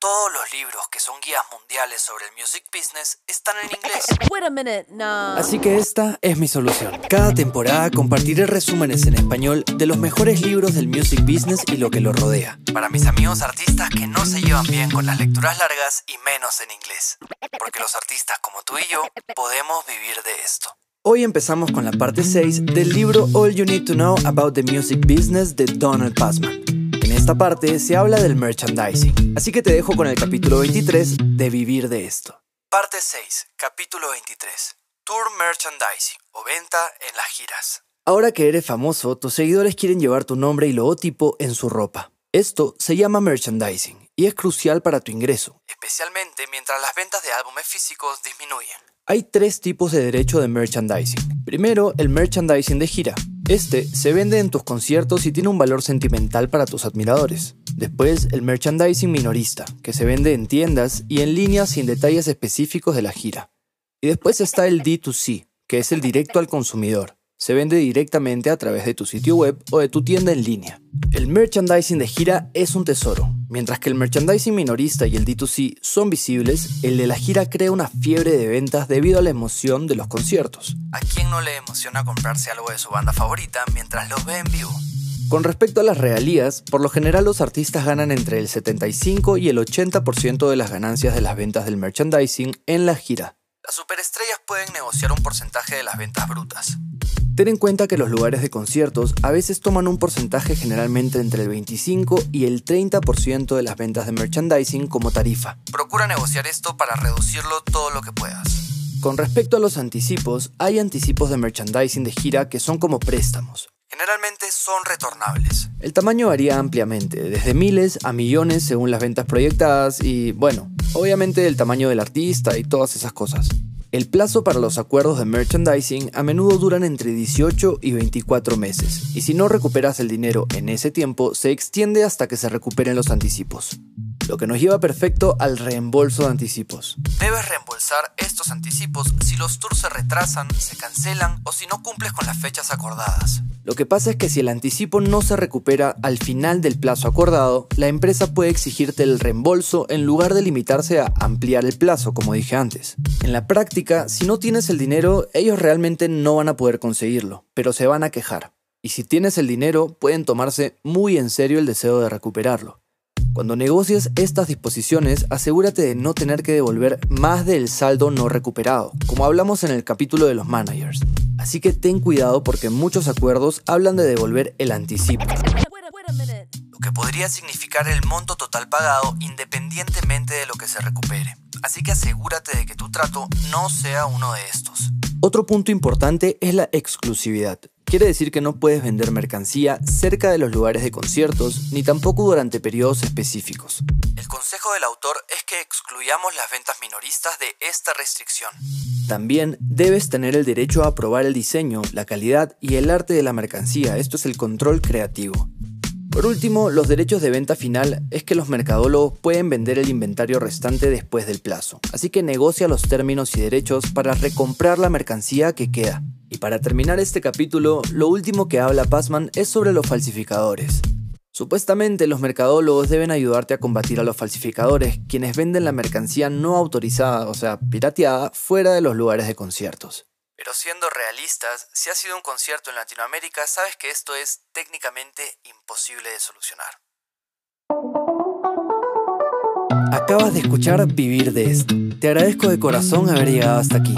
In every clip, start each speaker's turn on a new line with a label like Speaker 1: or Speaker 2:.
Speaker 1: Todos los libros que son guías mundiales sobre el music business están en inglés.
Speaker 2: Wait a minute, no.
Speaker 1: Así que esta es mi solución. Cada temporada compartiré resúmenes en español de los mejores libros del music business y lo que lo rodea. Para mis amigos artistas que no se llevan bien con las lecturas largas y menos en inglés. Porque los artistas como tú y yo podemos vivir de esto. Hoy empezamos con la parte 6 del libro All You Need to Know About the Music Business de Donald Passman. Esta parte se habla del merchandising, así que te dejo con el capítulo 23 de Vivir de esto. Parte 6, capítulo 23. Tour Merchandising o venta en las giras. Ahora que eres famoso, tus seguidores quieren llevar tu nombre y logotipo en su ropa. Esto se llama merchandising y es crucial para tu ingreso, especialmente mientras las ventas de álbumes físicos disminuyen. Hay tres tipos de derecho de merchandising. Primero, el merchandising de gira. Este se vende en tus conciertos y tiene un valor sentimental para tus admiradores. Después, el merchandising minorista, que se vende en tiendas y en línea sin detalles específicos de la gira. Y después está el D2C, que es el directo al consumidor. Se vende directamente a través de tu sitio web o de tu tienda en línea. El merchandising de gira es un tesoro. Mientras que el merchandising minorista y el D2C son visibles, el de la gira crea una fiebre de ventas debido a la emoción de los conciertos. ¿A quién no le emociona comprarse algo de su banda favorita mientras los ve en vivo? Con respecto a las regalías, por lo general los artistas ganan entre el 75 y el 80% de las ganancias de las ventas del merchandising en la gira. Las superestrellas pueden negociar un porcentaje de las ventas brutas. Ten en cuenta que los lugares de conciertos a veces toman un porcentaje generalmente entre el 25 y el 30% de las ventas de merchandising como tarifa. Procura negociar esto para reducirlo todo lo que puedas. Con respecto a los anticipos, hay anticipos de merchandising de gira que son como préstamos. Generalmente son retornables. El tamaño varía ampliamente, desde miles a millones según las ventas proyectadas y, bueno, obviamente el tamaño del artista y todas esas cosas. El plazo para los acuerdos de merchandising a menudo duran entre 18 y 24 meses, y si no recuperas el dinero en ese tiempo, se extiende hasta que se recuperen los anticipos. Lo que nos lleva perfecto al reembolso de anticipos. Debes reembolsar estos anticipos si los tours se retrasan, se cancelan o si no cumples con las fechas acordadas. Lo que pasa es que si el anticipo no se recupera al final del plazo acordado, la empresa puede exigirte el reembolso en lugar de limitarse a ampliar el plazo, como dije antes. En la práctica, si no tienes el dinero, ellos realmente no van a poder conseguirlo, pero se van a quejar. Y si tienes el dinero, pueden tomarse muy en serio el deseo de recuperarlo. Cuando negocias estas disposiciones, asegúrate de no tener que devolver más del saldo no recuperado, como hablamos en el capítulo de los managers. Así que ten cuidado porque muchos acuerdos hablan de devolver el anticipo, lo que podría significar el monto total pagado independientemente de lo que se recupere. Así que asegúrate de que tu trato no sea uno de estos. Otro punto importante es la exclusividad. Quiere decir que no puedes vender mercancía cerca de los lugares de conciertos ni tampoco durante periodos específicos. El consejo del autor es que excluyamos las ventas minoristas de esta restricción. También debes tener el derecho a aprobar el diseño, la calidad y el arte de la mercancía. Esto es el control creativo. Por último, los derechos de venta final es que los mercadólogos pueden vender el inventario restante después del plazo, así que negocia los términos y derechos para recomprar la mercancía que queda. Y para terminar este capítulo, lo último que habla Passman es sobre los falsificadores. Supuestamente los mercadólogos deben ayudarte a combatir a los falsificadores, quienes venden la mercancía no autorizada, o sea, pirateada, fuera de los lugares de conciertos. Pero siendo realistas, si ha sido un concierto en Latinoamérica, sabes que esto es técnicamente imposible de solucionar. Acabas de escuchar Vivir de esto. Te agradezco de corazón haber llegado hasta aquí.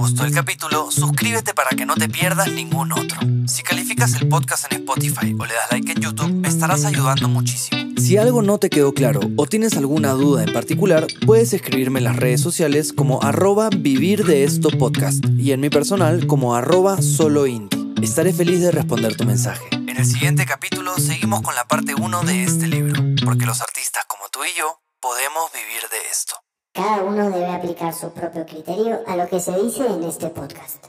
Speaker 1: Si te gustó el capítulo, suscríbete para que no te pierdas ningún otro. Si calificas el podcast en Spotify o le das like en YouTube, me estarás ayudando muchísimo. Si algo no te quedó claro o tienes alguna duda en particular, puedes escribirme en las redes sociales como arroba vivir de esto podcast y en mi personal como arroba solo Estaré feliz de responder tu mensaje. En el siguiente capítulo seguimos con la parte 1 de este libro, porque los artistas como tú y yo podemos vivir de esto.
Speaker 3: Cada uno debe aplicar su propio criterio a lo que se dice en este podcast.